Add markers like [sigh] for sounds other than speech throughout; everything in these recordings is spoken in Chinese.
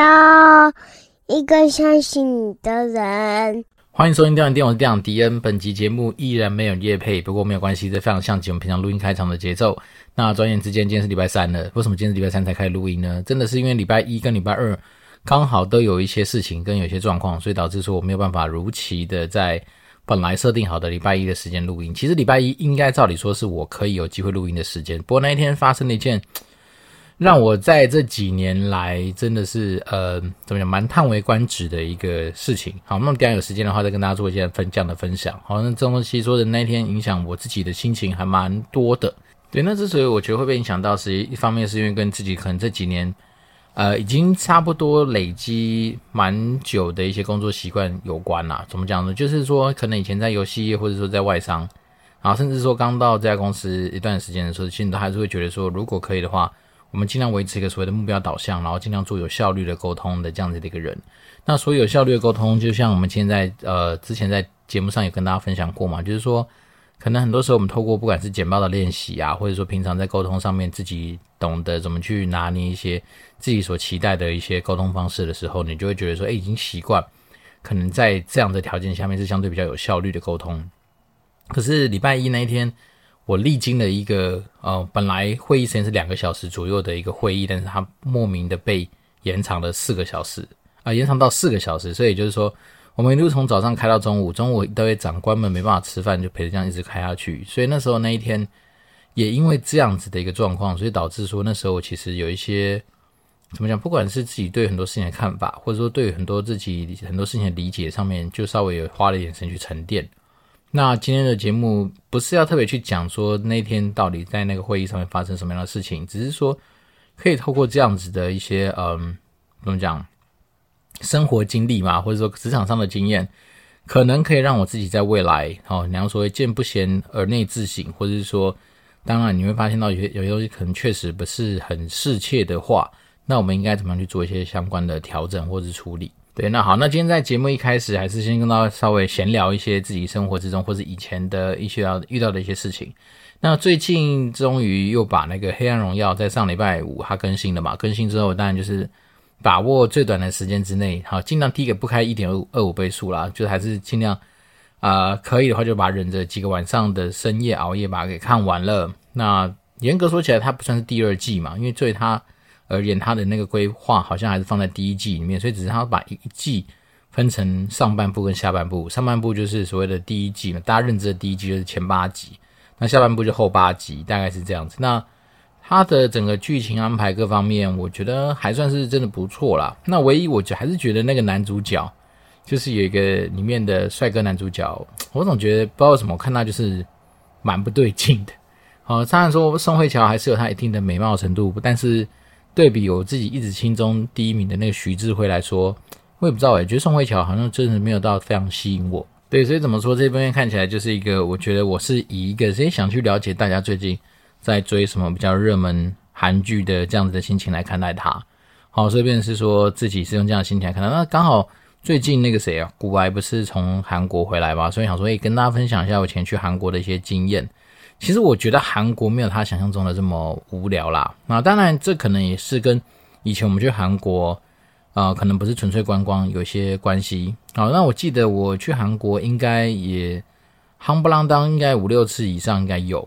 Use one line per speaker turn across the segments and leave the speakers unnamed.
要一个相信你的人。
欢迎收听《电玩店》，我是店长迪恩。本集节目依然没有夜配，不过没有关系，这非常像极我们平常录音开场的节奏。那转眼之间，今天是礼拜三了。为什么今天是礼拜三才开始录音呢？真的是因为礼拜一跟礼拜二刚好都有一些事情跟有些状况，所以导致说我没有办法如期的在本来设定好的礼拜一的时间录音。其实礼拜一应该照理说是我可以有机会录音的时间，不过那一天发生了一件。让我在这几年来真的是呃怎么讲蛮叹为观止的一个事情。好，那么等下有时间的话再跟大家做一些分这样的分享。好，那这东西说的那天影响我自己的心情还蛮多的。对，那之所以我觉得会被影响到，是一方面是因为跟自己可能这几年呃已经差不多累积蛮久的一些工作习惯有关啦。怎么讲呢？就是说可能以前在游戏业或者说在外商，然后甚至说刚到这家公司一段时间的时候，其实都还是会觉得说，如果可以的话。我们尽量维持一个所谓的目标导向，然后尽量做有效率的沟通的这样子的一个人。那所有效率的沟通，就像我们现在呃之前在节目上有跟大家分享过嘛，就是说，可能很多时候我们透过不管是简报的练习啊，或者说平常在沟通上面自己懂得怎么去拿捏一些自己所期待的一些沟通方式的时候，你就会觉得说，哎，已经习惯，可能在这样的条件下面是相对比较有效率的沟通。可是礼拜一那一天。我历经了一个呃，本来会议时间是两个小时左右的一个会议，但是它莫名的被延长了四个小时啊、延长到四个小时，所以就是说，我们一路从早上开到中午，中午一堆长官们没办法吃饭，就陪着这样一直开下去。所以那时候那一天，也因为这样子的一个状况，所以导致说那时候我其实有一些怎么讲，不管是自己对很多事情的看法，或者说对很多自己很多事情的理解上面，就稍微有花了一点时间去沉淀。那今天的节目不是要特别去讲说那天到底在那个会议上面发生什么样的事情，只是说可以透过这样子的一些嗯，怎么讲，生活经历嘛，或者说职场上的经验，可能可以让我自己在未来，哦，你要说见不贤而内自省，或者是说，当然你会发现到有些有些东西可能确实不是很适切的话，那我们应该怎么样去做一些相关的调整或者是处理。对，那好，那今天在节目一开始，还是先跟大家稍微闲聊一些自己生活之中或者以前的一些遇到的一些事情。那最近终于又把那个《黑暗荣耀》在上礼拜五它更新了嘛？更新之后，当然就是把握最短的时间之内，好，尽量第一个不开一点二二五倍速啦，就还是尽量啊、可以的话就把忍着几个晚上的深夜熬夜把它给看完了。那严格说起来，它不算是第二季嘛，因为最它。而言，他的那个规划好像还是放在第一季里面，所以只是他把一季分成上半部跟下半部。上半部就是所谓的第一季嘛，大家认知的第一季就是前八集，那下半部就后八集，大概是这样子。那他的整个剧情安排各方面，我觉得还算是真的不错啦。那唯一我就还是觉得那个男主角，就是有一个里面的帅哥男主角，我总觉得不知道为什么，我看他就是蛮不对劲的。好，当然说宋慧乔还是有她一定的美貌程度，但是。对比我自己一直心中第一名的那个徐智慧来说，我也不知道诶，觉得宋慧乔好像真的没有到非常吸引我。对，所以怎么说，这边看起来就是一个，我觉得我是以一个谁想去了解大家最近在追什么比较热门韩剧的这样子的心情来看待它。好，这边是说自己是用这样的心情来看待。那刚好最近那个谁啊，古白不是从韩国回来嘛，所以想说，诶，跟大家分享一下我以前去韩国的一些经验。其实我觉得韩国没有他想象中的这么无聊啦。那当然，这可能也是跟以前我们去韩国，呃，可能不是纯粹观光有些关系。好，那我记得我去韩国应该也夯不啷当，应该五六次以上应该有。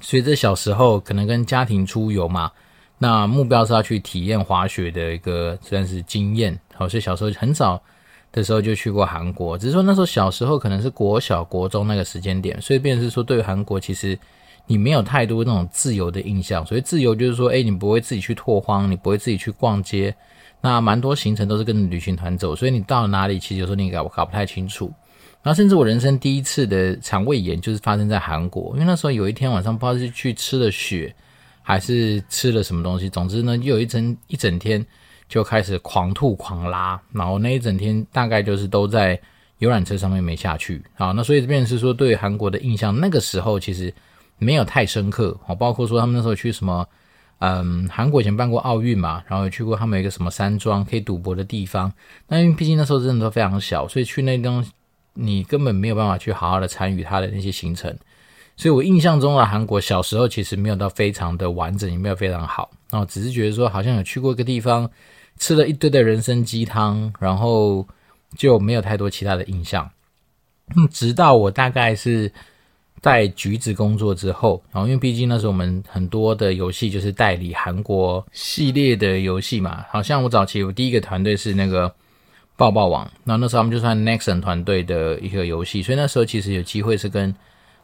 随着小时候可能跟家庭出游嘛，那目标是要去体验滑雪的一个算是经验。好，所以小时候很少。的时候就去过韩国，只是说那时候小时候可能是国小国中那个时间点，所以变成是说对韩国其实你没有太多那种自由的印象。所以自由就是说，诶，你不会自己去拓荒，你不会自己去逛街，那蛮多行程都是跟旅行团走，所以你到哪里其实有时候你搞搞不太清楚。然后甚至我人生第一次的肠胃炎就是发生在韩国，因为那时候有一天晚上不知道是去吃了雪还是吃了什么东西，总之呢，就有一整一整天。就开始狂吐狂拉，然后那一整天大概就是都在游览车上面没下去。好，那所以这边是说对韩国的印象，那个时候其实没有太深刻。好，包括说他们那时候去什么，嗯，韩国以前办过奥运嘛，然后也去过他们一个什么山庄可以赌博的地方。那因为毕竟那时候真的都非常小，所以去那地方你根本没有办法去好好的参与他的那些行程。所以我印象中的韩国小时候其实没有到非常的完整，也没有非常好，然后只是觉得说好像有去过一个地方，吃了一堆的人参鸡汤，然后就没有太多其他的印象。嗯，直到我大概是。在橘子工作之后，然后因为毕竟那时候我们很多的游戏就是代理韩国系列的游戏嘛，好像我早期我第一个团队是那个爆爆王，那那时候他们就算 Nexon 团队的一个游戏，所以那时候其实有机会是跟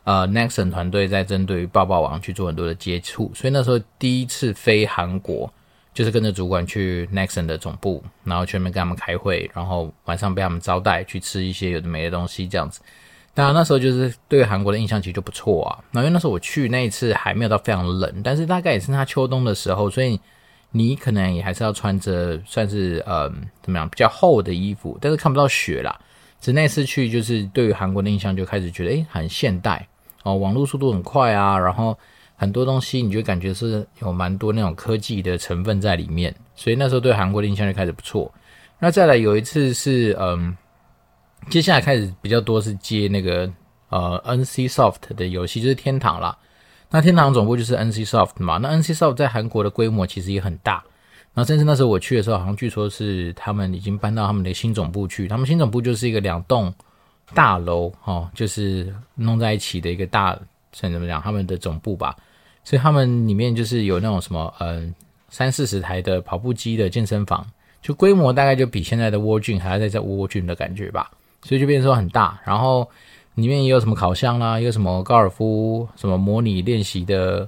呃 Nexon 团队在针对于爆爆王去做很多的接触，所以那时候第一次飞韩国就是跟着主管去 Nexon 的总部，然后去那边跟他们开会，然后晚上被他们招待去吃一些有的没的东西这样子。当然那时候就是对韩国的印象其实就不错啊。那因为那时候我去那一次还没有到非常冷，但是大概也是他秋冬的时候，所以你可能也还是要穿着算是呃怎么样比较厚的衣服，但是看不到雪啦。只那次去就是对于韩国的印象就开始觉得诶很现代哦，网络速度很快啊，然后很多东西你就感觉是有蛮多那种科技的成分在里面，所以那时候对韩国的印象就开始不错。那再来有一次是嗯。接下来开始比较多是接那个呃 NC Soft 的游戏，就是天堂啦。那天堂总部就是 NC Soft 嘛。那 NC Soft 在韩国的规模其实也很大。然后甚至那时候我去的时候，好像据说是他们已经搬到他们的新总部去。他们新总部就是一个两栋大楼哦，就是弄在一起的一个大，算怎么讲？他们的总部吧。所以他们里面就是有那种什么呃三四十台的跑步机的健身房，就规模大概就比现在的沃郡还要再在 World Gym 的感觉吧。所以就变成说很大，然后里面也有什么烤箱啦，有什么高尔夫什么模拟练习的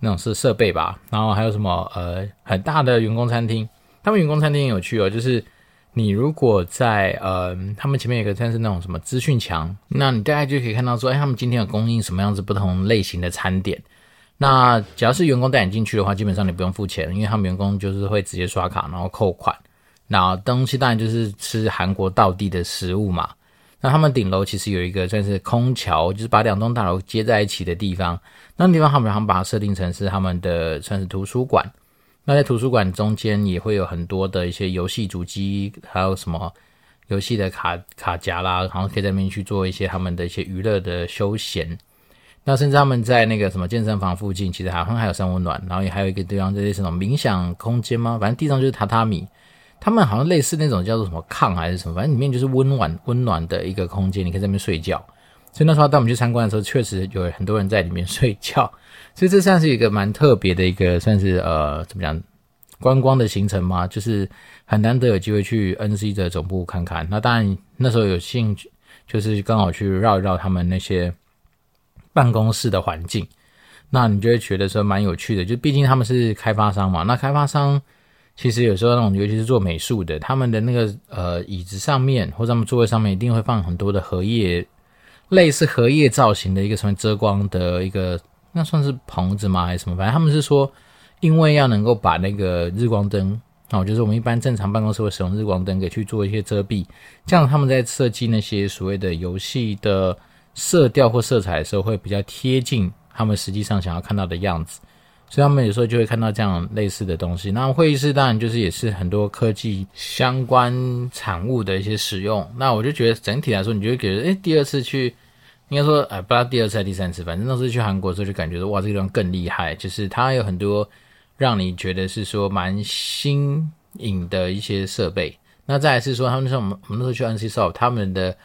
那种设设备吧，然后还有什么呃很大的员工餐厅。他们员工餐厅有趣哦，就是你如果在呃他们前面有个像是那种什么资讯墙，那你大概就可以看到说，哎，他们今天有供应什么样子不同类型的餐点。那只要是员工带你进去的话，基本上你不用付钱，因为他们员工就是会直接刷卡然后扣款。那东西当然就是吃韩国道地的食物嘛。那他们顶楼其实有一个算是空桥，就是把两栋大楼接在一起的地方。那地方他们好像把它设定成是他们的算是图书馆。那在图书馆中间也会有很多的一些游戏主机，还有什么游戏的卡卡夹啦，然后可以在那边去做一些他们的一些娱乐的休闲。那甚至他们在那个什么健身房附近，其实好像还有三温暖，然后也还有一个地方就是那种冥想空间吗？反正地上就是榻榻米。他们好像类似那种叫做什么炕还是什么，反正里面就是温暖温暖的一个空间，你可以在那边睡觉。所以那时候带我们去参观的时候，确实有很多人在里面睡觉。[laughs] 所以这算是一个蛮特别的一个，算是呃怎么讲观光的行程嘛，就是很难得有机会去 NC 的总部看看。那当然那时候有兴趣，就是刚好去绕一绕他们那些办公室的环境，那你就会觉得说蛮有趣的。就毕竟他们是开发商嘛，那开发商。其实有时候那种，尤其是做美术的，他们的那个呃椅子上面或者他们座位上面一定会放很多的荷叶，类似荷叶造型的一个什么遮光的一个，那算是棚子吗还是什么？反正他们是说，因为要能够把那个日光灯哦，就是我们一般正常办公室会使用日光灯给去做一些遮蔽，这样他们在设计那些所谓的游戏的色调或色彩的时候，会比较贴近他们实际上想要看到的样子。所以他们有时候就会看到这样类似的东西。那会议室当然就是也是很多科技相关产物的一些使用。那我就觉得整体来说，你就会觉得，诶，第二次去，应该说，哎，不知道第二次还是第三次，反正那次去韩国的时候就感觉说，哇，这个地方更厉害，就是它有很多让你觉得是说蛮新颖的一些设备。那再来是说，他们说我们我们那时候去 NC Soft，他们的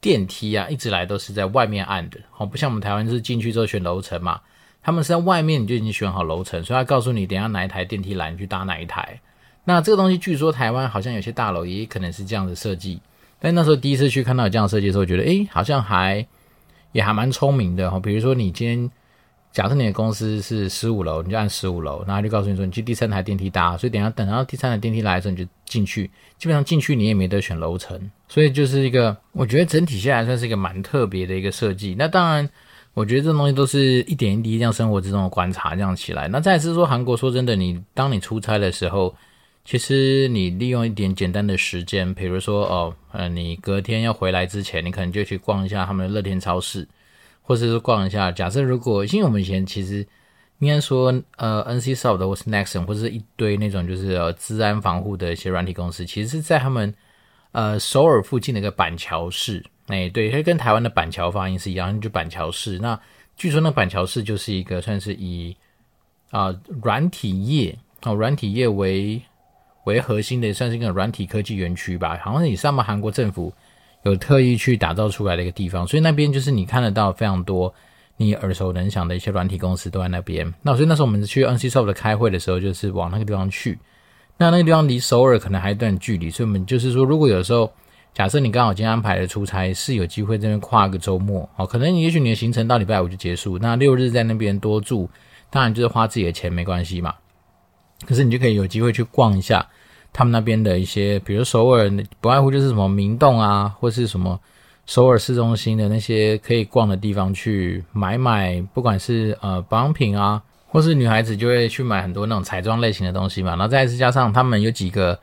电梯啊，一直来都是在外面按的，哦，不像我们台湾是进去之后选楼层嘛。他们是在外面，你就已经选好楼层，所以他告诉你等下哪一台电梯来，你去搭哪一台。那这个东西据说台湾好像有些大楼也可能是这样的设计，但那时候第一次去看到有这样设计的时候，觉得诶，好像还也还蛮聪明的哈。比如说你今天假设你的公司是十五楼，你就按十五楼，然后就告诉你说你去第三台电梯搭，所以等下等到第三台电梯来的时候你就进去，基本上进去你也没得选楼层，所以就是一个我觉得整体下来算是一个蛮特别的一个设计。那当然。我觉得这东西都是一点一滴这样生活之中的观察这样起来。那再次说韩国，说真的，你当你出差的时候，其实你利用一点简单的时间，比如说哦，呃，你隔天要回来之前，你可能就去逛一下他们的乐天超市，或者是逛一下。假设如果，因为我们以前其实应该说，呃，NC Soft 或是 Nexon 或者是一堆那种就是呃治安防护的一些软体公司，其实是在他们呃首尔附近的一个板桥市。哎，对，它跟台湾的板桥发音是一样，就板桥市。那据说那板桥市就是一个算是以啊软体业哦软体业为为核心的，算是一个软体科技园区吧，好像是以上面韩国政府有特意去打造出来的一个地方，所以那边就是你看得到非常多你耳熟能详的一些软体公司都在那边。那所以那时候我们去 NCSoft 开会的时候，就是往那个地方去。那那个地方离首尔可能还有一段距离，所以我们就是说，如果有时候假设你刚好今天安排了出差是有机会这边跨个周末，哦，可能也许你的行程到礼拜五就结束，那六日在那边多住，当然就是花自己的钱没关系嘛。可是你就可以有机会去逛一下他们那边的一些，比如首尔不外乎就是什么明洞啊，或是什么首尔市中心的那些可以逛的地方去买买，不管是呃保养品啊。或是女孩子就会去买很多那种彩妆类型的东西嘛，然后再次加上他们有几个，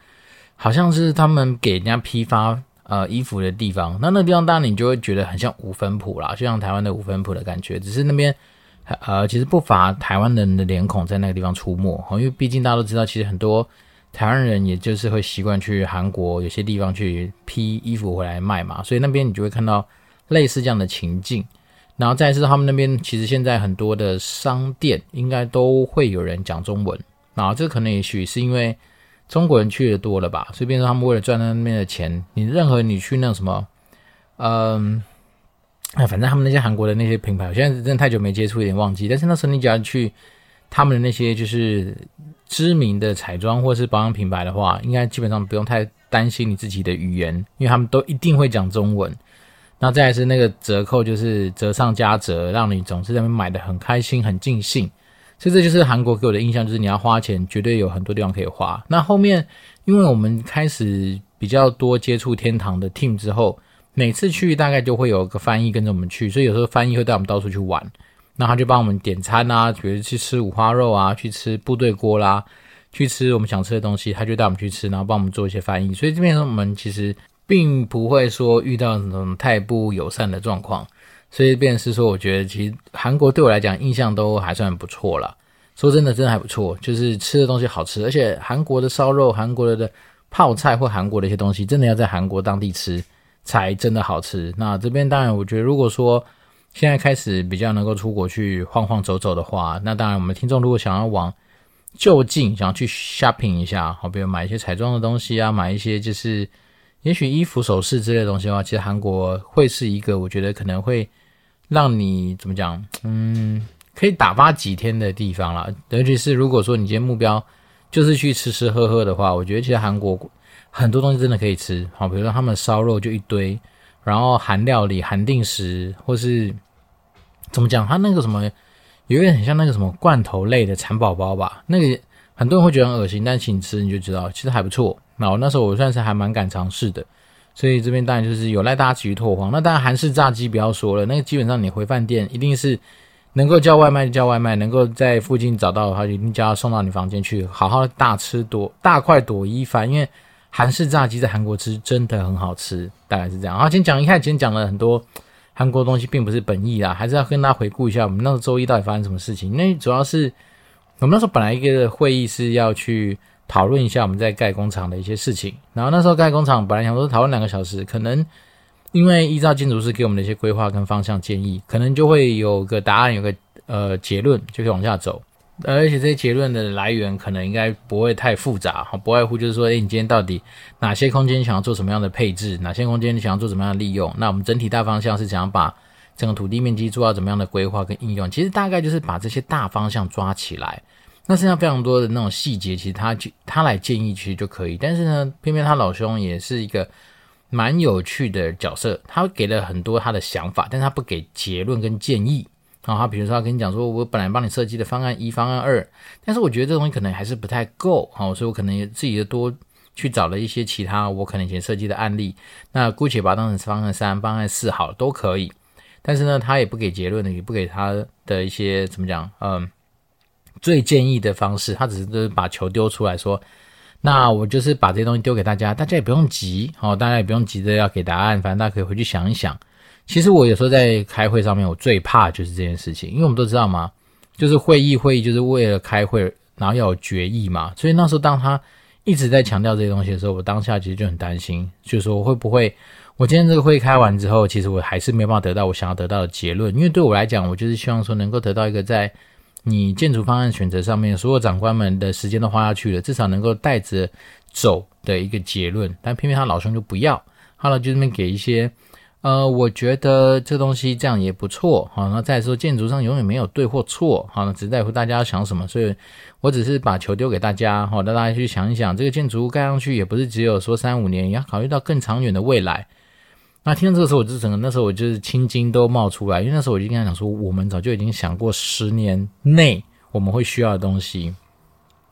好像是他们给人家批发呃衣服的地方，那那个地方当然你就会觉得很像五分埔啦，就像台湾的五分埔的感觉，只是那边呃其实不乏台湾人的脸孔在那个地方出没，因为毕竟大家都知道，其实很多台湾人也就是会习惯去韩国有些地方去批衣服回来卖嘛，所以那边你就会看到类似这样的情境。然后再是他们那边，其实现在很多的商店应该都会有人讲中文。然后这可能也许是因为中国人去的多了吧，所以变成他们为了赚那边的钱，你任何你去那什么，嗯，哎，反正他们那些韩国的那些品牌，我现在真的太久没接触，有点忘记。但是那时候你只要去他们的那些就是知名的彩妆或是保养品牌的话，应该基本上不用太担心你自己的语言，因为他们都一定会讲中文。那再来是那个折扣，就是折上加折，让你总是在那边买的很开心、很尽兴。所以这就是韩国给我的印象，就是你要花钱，绝对有很多地方可以花。那后面，因为我们开始比较多接触天堂的 team 之后，每次去大概就会有个翻译跟着我们去，所以有时候翻译会带我们到处去玩。那他就帮我们点餐啊，比如去吃五花肉啊，去吃部队锅啦，去吃我们想吃的东西，他就带我们去吃，然后帮我们做一些翻译。所以这边我们其实。并不会说遇到那种太不友善的状况，所以便是说，我觉得其实韩国对我来讲印象都还算不错啦。说真的，真的还不错，就是吃的东西好吃，而且韩国的烧肉、韩国的泡菜或韩国的一些东西，真的要在韩国当地吃才真的好吃。那这边当然，我觉得如果说现在开始比较能够出国去晃晃走走的话，那当然我们听众如果想要往就近想要去 shopping 一下，好，比如买一些彩妆的东西啊，买一些就是。也许衣服、首饰之类的东西的话，其实韩国会是一个我觉得可能会让你怎么讲，嗯，可以打发几天的地方啦。尤其是如果说你今天目标就是去吃吃喝喝的话，我觉得其实韩国很多东西真的可以吃。好，比如说他们烧肉就一堆，然后韩料理、韩定食，或是怎么讲，它那个什么有点很像那个什么罐头类的蚕宝宝吧？那个很多人会觉得很恶心，但请吃你就知道，其实还不错。那我那时候我算是还蛮敢尝试的，所以这边当然就是有赖大家继续拓荒。那当然韩式炸鸡不要说了，那个基本上你回饭店一定是能够叫外卖就叫外卖，能够在附近找到的话，就一定叫他送到你房间去，好好大吃朵大快朵颐一番。因为韩式炸鸡在韩国吃真的很好吃，大概是这样。好，今天讲一下今天讲了很多韩国东西，并不是本意啦，还是要跟大家回顾一下我们那个周一到底发生什么事情。因为主要是我们那时候本来一个会议是要去。讨论一下我们在盖工厂的一些事情，然后那时候盖工厂本来想说讨论两个小时，可能因为依照建筑师给我们的一些规划跟方向建议，可能就会有个答案，有个呃结论就可以往下走，而且这些结论的来源可能应该不会太复杂，不外乎就是说，诶，你今天到底哪些空间想要做什么样的配置，哪些空间想要做什么样的利用？那我们整体大方向是想要把整个土地面积做到怎么样的规划跟应用？其实大概就是把这些大方向抓起来。那剩下非常多的那种细节，其实他就他来建议其实就可以，但是呢，偏偏他老兄也是一个蛮有趣的角色，他给了很多他的想法，但是他不给结论跟建议。然后他比如说他跟你讲说，我本来帮你设计的方案一、方案二，但是我觉得这东西可能还是不太够，好，所以我可能自己就多去找了一些其他我可能以前设计的案例，那姑且把它当成方案三、方案四好都可以，但是呢，他也不给结论的，也不给他的一些怎么讲，嗯。最建议的方式，他只是就是把球丢出来说，那我就是把这些东西丢给大家，大家也不用急，哦，大家也不用急着要给答案，反正大家可以回去想一想。其实我有时候在开会上面，我最怕就是这件事情，因为我们都知道嘛，就是会议会议就是为了开会，然后要有决议嘛，所以那时候当他一直在强调这些东西的时候，我当下其实就很担心，就是说会不会我今天这个会开完之后，其实我还是没办法得到我想要得到的结论。因为对我来讲，我就是希望说能够得到一个在你建筑方案选择上面，所有长官们的时间都花下去了，至少能够带着走的一个结论。但偏偏他老兄就不要，好了，就这么给一些。呃，我觉得这东西这样也不错，好，那再说建筑上永远没有对或错，好，只在乎大家要想什么，所以我只是把球丢给大家，好，让大家去想一想，这个建筑物盖上去也不是只有说三五年，也要考虑到更长远的未来。那听到这个时候，我就整个那时候我就是青筋都冒出来，因为那时候我就跟他讲说，我们早就已经想过十年内我们会需要的东西，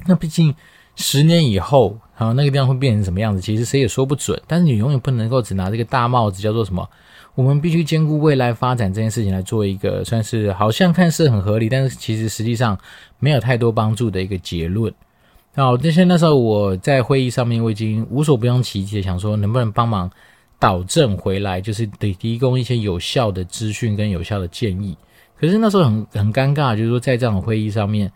那毕竟。十年以后，好，那个地方会变成什么样子？其实谁也说不准。但是你永远不能够只拿这个大帽子，叫做什么？我们必须兼顾未来发展这件事情来做一个算是好像看似很合理，但是其实实际上没有太多帮助的一个结论。好，那现在那时候我在会议上面，我已经无所不用其极想说，能不能帮忙导正回来，就是得提供一些有效的资讯跟有效的建议。可是那时候很很尴尬，就是说在这样的会议上面。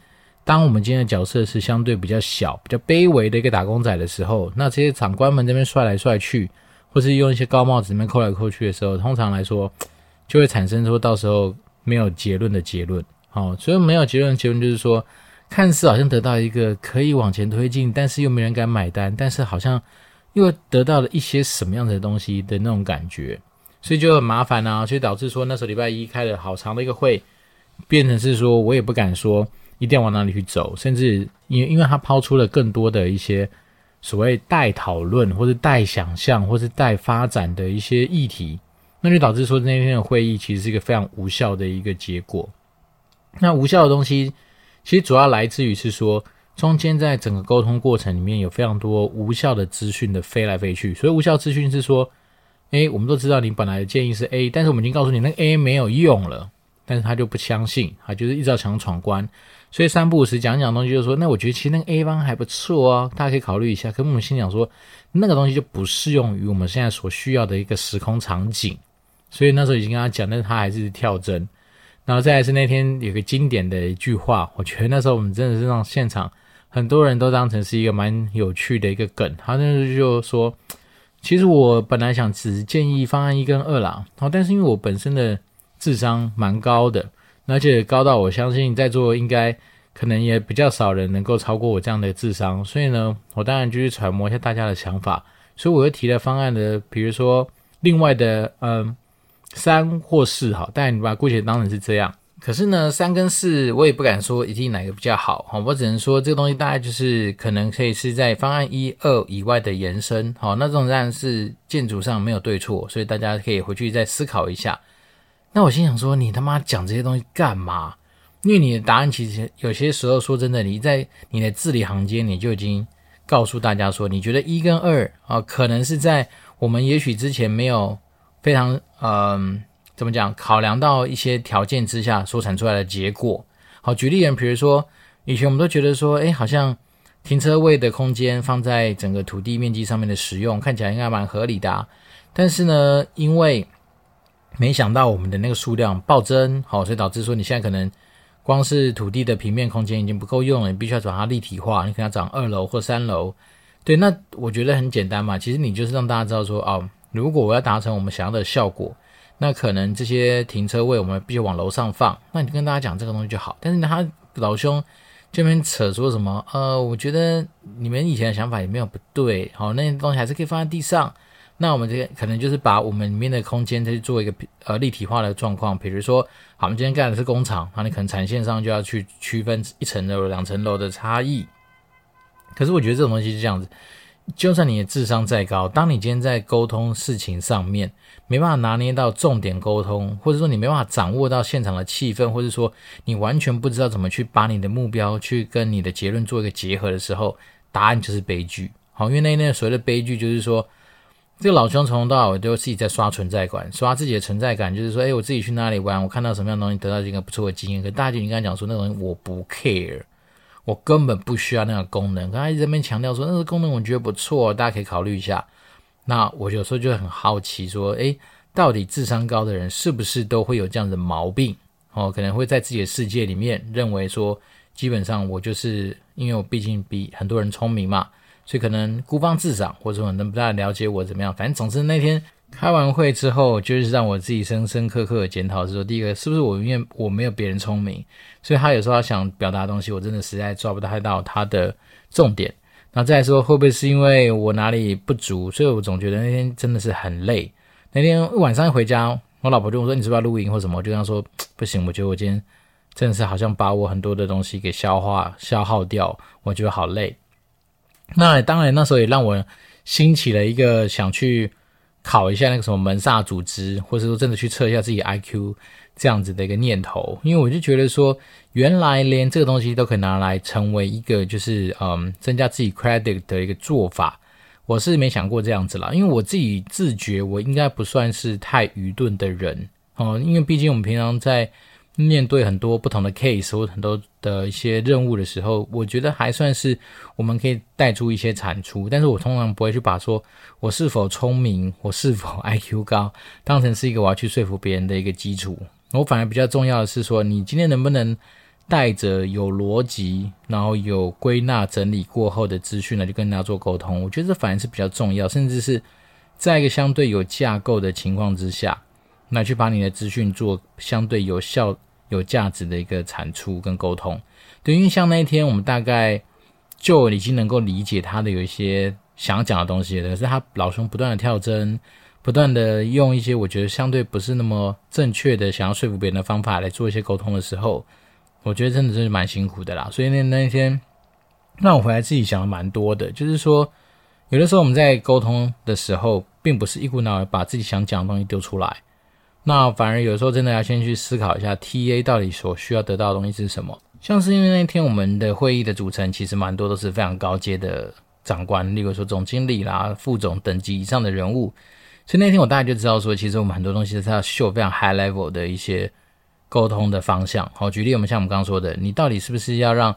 当我们今天的角色是相对比较小、比较卑微的一个打工仔的时候，那这些长官们这边帅来帅去，或是用一些高帽子这边扣来扣去的时候，通常来说 [tsk] 就会产生说到时候没有结论的结论。好，所以没有结论的结论就是说，看似好像得到一个可以往前推进，但是又没人敢买单，但是好像又得到了一些什么样的东西的那种感觉，所以就很麻烦啊，所以导致说那时候礼拜一开了好长的一个会，变成是说我也不敢说。一定要往哪里去走，甚至因为因为他抛出了更多的一些所谓待讨论或者待想象或是待发展的一些议题，那就导致说那天的会议其实是一个非常无效的一个结果。那无效的东西其实主要来自于是说，中间在整个沟通过程里面有非常多无效的资讯的飞来飞去。所以无效资讯是说，诶，我们都知道你本来的建议是 A，但是我们已经告诉你那个 A 没有用了，但是他就不相信，他就是一直要强闯关。所以三不五时讲讲东西，就说，那我觉得其实那个 A 方还不错哦，大家可以考虑一下。可是我们心想说，那个东西就不适用于我们现在所需要的一个时空场景。所以那时候已经跟他讲，但是他还是跳针。然后再来是那天有个经典的一句话，我觉得那时候我们真的是让现场很多人都当成是一个蛮有趣的一个梗。他那时候就说，其实我本来想只建议方案一跟二啦，然后，但是因为我本身的智商蛮高的。而且高到我相信在座应该可能也比较少人能够超过我这样的智商，所以呢，我当然就去揣摩一下大家的想法，所以我又提了方案的，比如说另外的嗯三或四好，但你把姑且当成是这样。可是呢，三跟四我也不敢说一定哪个比较好，好，我只能说这个东西大概就是可能可以是在方案一二以外的延伸，好，那这种当然是建筑上没有对错，所以大家可以回去再思考一下。那我心想说，你他妈讲这些东西干嘛？因为你的答案其实有些时候说真的，你在你的字里行间，你就已经告诉大家说，你觉得一跟二啊，可能是在我们也许之前没有非常嗯、怎么讲考量到一些条件之下所产出来的结果。好，举例人，比如说以前我们都觉得说，诶，好像停车位的空间放在整个土地面积上面的使用，看起来应该蛮合理的。但是呢，因为没想到我们的那个数量暴增，好，所以导致说你现在可能光是土地的平面空间已经不够用了，你必须要转它立体化，你可能要长二楼或三楼。对，那我觉得很简单嘛，其实你就是让大家知道说，哦，如果我要达成我们想要的效果，那可能这些停车位我们必须往楼上放，那你就跟大家讲这个东西就好。但是他老兄这边扯说什么？呃，我觉得你们以前的想法也没有不对，好，那些东西还是可以放在地上。那我们这个可能就是把我们里面的空间再去做一个呃立体化的状况，比如说，好，我们今天盖的是工厂，那你可能产线上就要去区分一层楼、两层楼的差异。可是我觉得这种东西是这样子，就算你的智商再高，当你今天在沟通事情上面没办法拿捏到重点沟通，或者说你没办法掌握到现场的气氛，或者说你完全不知道怎么去把你的目标去跟你的结论做一个结合的时候，答案就是悲剧。好，因为那那所谓的悲剧就是说。这个老兄从头到尾都自己在刷存在感，刷自己的存在感，就是说，哎，我自己去哪里玩，我看到什么样东西，得到一个不错的经验。可大姐，你刚才讲说那个东西我不 care，我根本不需要那个功能。刚才一直在强调说那个功能我觉得不错，大家可以考虑一下。那我有时候就很好奇说，哎，到底智商高的人是不是都会有这样的毛病？哦，可能会在自己的世界里面认为说，基本上我就是因为我毕竟比很多人聪明嘛。所以可能孤芳自赏，或者说能不太了解我怎么样。反正总之那天开完会之后，就是让我自己深深刻刻的检讨，是说第一个是不是我因为我没有别人聪明，所以他有时候他想表达的东西，我真的实在抓不太到他的重点。那再说会不会是因为我哪里不足，所以我总觉得那天真的是很累。那天晚上一回家，我老婆就问我说：“你是不是要录音或什么？”我就跟她说：“不行，我觉得我今天真的是好像把我很多的东西给消化消耗掉，我觉得好累。”那当然，那时候也让我兴起了一个想去考一下那个什么门萨组织，或者说真的去测一下自己 IQ 这样子的一个念头。因为我就觉得说，原来连这个东西都可以拿来成为一个就是嗯增加自己 credit 的一个做法，我是没想过这样子啦。因为我自己自觉我应该不算是太愚钝的人哦，因为毕竟我们平常在。面对很多不同的 case 或很多的一些任务的时候，我觉得还算是我们可以带出一些产出。但是我通常不会去把说我是否聪明，我是否 [laughs] IQ 高，当成是一个我要去说服别人的一个基础。我反而比较重要的是说，你今天能不能带着有逻辑，然后有归纳整理过后的资讯来去跟人家做沟通。我觉得这反而是比较重要，甚至是在一个相对有架构的情况之下，那去把你的资讯做相对有效。有价值的一个产出跟沟通，对，因为像那一天，我们大概就已经能够理解他的有一些想讲的东西了。可是他老兄不断的跳针，不断的用一些我觉得相对不是那么正确的想要说服别人的方法来做一些沟通的时候，我觉得真的是蛮辛苦的啦。所以那那一天，让我回来自己想的蛮多的，就是说，有的时候我们在沟通的时候，并不是一股脑把自己想讲的东西丢出来。那反而有时候真的要先去思考一下，TA 到底所需要得到的东西是什么？像是因为那天我们的会议的组成其实蛮多都是非常高阶的长官，例如说总经理啦、副总等级以上的人物，所以那天我大概就知道说，其实我们很多东西是要秀非常 high level 的一些沟通的方向。好，举例我们像我们刚刚说的，你到底是不是要让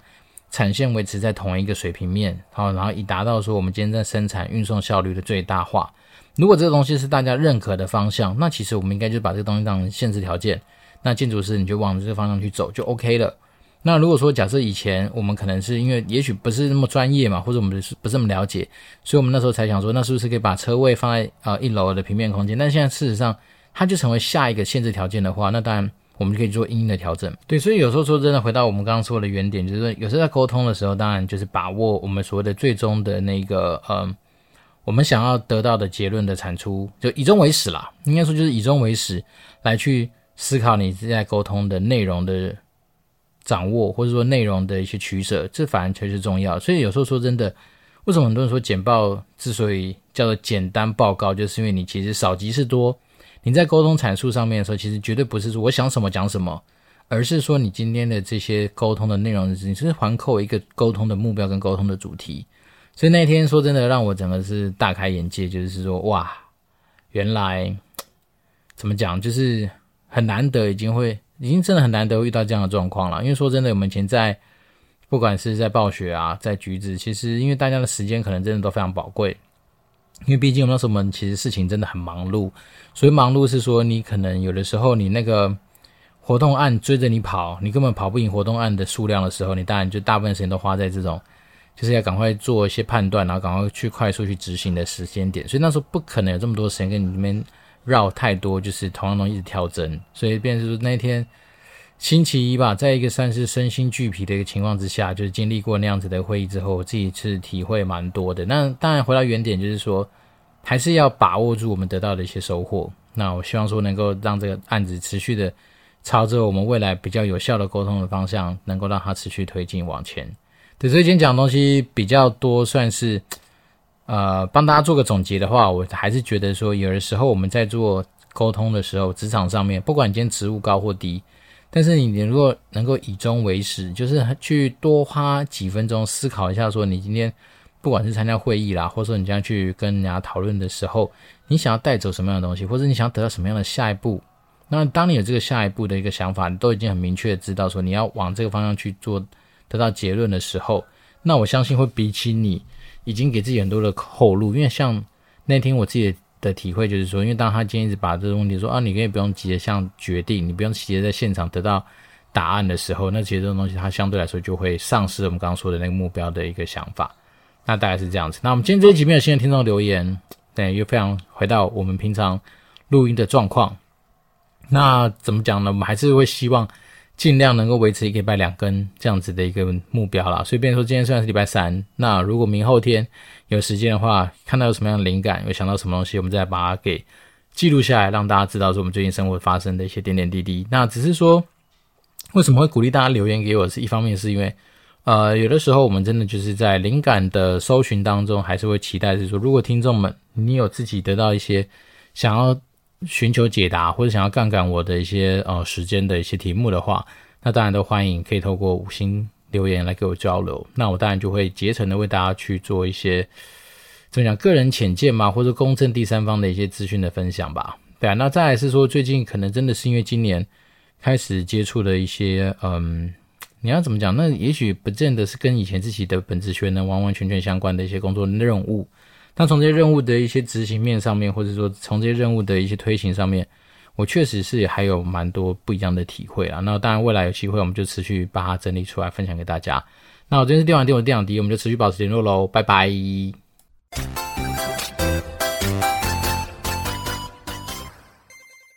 产线维持在同一个水平面？好，然后以达到说我们今天在生产运送效率的最大化。如果这个东西是大家认可的方向，那其实我们应该就把这个东西当成限制条件。那建筑师你就往这个方向去走就 OK 了。那如果说假设以前我们可能是因为也许不是那么专业嘛，或者我们不是不是那么了解，所以我们那时候才想说，那是不是可以把车位放在呃一楼的平面空间？但现在事实上它就成为下一个限制条件的话，那当然我们就可以做因应的调整。对，所以有时候说真的，回到我们刚刚说的原点，就是说有时候在沟通的时候，当然就是把握我们所谓的最终的那个呃。我们想要得到的结论的产出，就以终为始啦。应该说就是以终为始，来去思考你在沟通的内容的掌握，或者说内容的一些取舍，这反而才是重要。所以有时候说真的，为什么很多人说简报之所以叫做简单报告，就是因为你其实少即是多。你在沟通阐述上面的时候，其实绝对不是说我想什么讲什么，而是说你今天的这些沟通的内容，你是环扣一个沟通的目标跟沟通的主题。所以那天说真的，让我整个是大开眼界，就是说哇，原来怎么讲，就是很难得，已经会已经真的很难得遇到这样的状况了。因为说真的，我们以前在不管是在暴雪啊，在橘子，其实因为大家的时间可能真的都非常宝贵，因为毕竟那时候我们其实事情真的很忙碌，所以忙碌是说你可能有的时候你那个活动案追着你跑，你根本跑不赢活动案的数量的时候，你当然就大部分时间都花在这种。就是要赶快做一些判断，然后赶快去快速去执行的时间点，所以那时候不可能有这么多时间跟你这边绕太多，就是同样东西一直跳针，所以变成说那天星期一吧，在一个算是身心俱疲的一个情况之下，就是经历过那样子的会议之后，我自己是体会蛮多的。那当然回到原点，就是说还是要把握住我们得到的一些收获。那我希望说能够让这个案子持续的朝着我们未来比较有效的沟通的方向，能够让它持续推进往前。对，所以今天讲的东西比较多，算是呃帮大家做个总结的话，我还是觉得说，有的时候我们在做沟通的时候，职场上面，不管今天职务高或低，但是你如果能够以终为始，就是去多花几分钟思考一下，说你今天不管是参加会议啦，或者说你将去跟人家讨论的时候，你想要带走什么样的东西，或者你想要得到什么样的下一步，那当你有这个下一步的一个想法，你都已经很明确知道说你要往这个方向去做。得到结论的时候，那我相信会比起你已经给自己很多的后路，因为像那天我自己的体会就是说，因为当他今天一直把这个问题说啊，你可以不用急着像决定，你不用急着在现场得到答案的时候，那其实这种东西它相对来说就会丧失我们刚刚说的那个目标的一个想法。那大概是这样子。那我们今天这一集没有新的听众留言，对，又非常回到我们平常录音的状况。那怎么讲呢？我们还是会希望尽量能够维持一个礼拜两更这样子的一个目标啦。所以，变说今天虽然是礼拜三，那如果明后天有时间的话，看到有什么样的灵感，有想到什么东西，我们再把它给记录下来，让大家知道说我们最近生活发生的一些点点滴滴。那只是说，为什么会鼓励大家留言给我？是一方面是因为，呃，有的时候我们真的就是在灵感的搜寻当中，还是会期待是说，如果听众们你有自己得到一些想要寻求解答或者想要杠杆我的一些呃时间的一些题目的话，那当然都欢迎可以透过五星留言来给我交流。那我当然就会竭诚的为大家去做一些怎么讲个人浅见嘛，或者公正第三方的一些资讯的分享吧。对啊，那再来是说最近可能真的是因为今年开始接触的一些嗯。你要怎么讲？那也许不见得是跟以前自己的本职学能完完全全相关的一些工作任务。那从这些任务的一些执行面上面，或者说从这些任务的一些推行上面，我确实是还有蛮多不一样的体会啊。那当然，未来有机会我们就持续把它整理出来分享给大家。那我今天是电玩店，我是电玩迪，我们就持续保持联络喽，拜拜。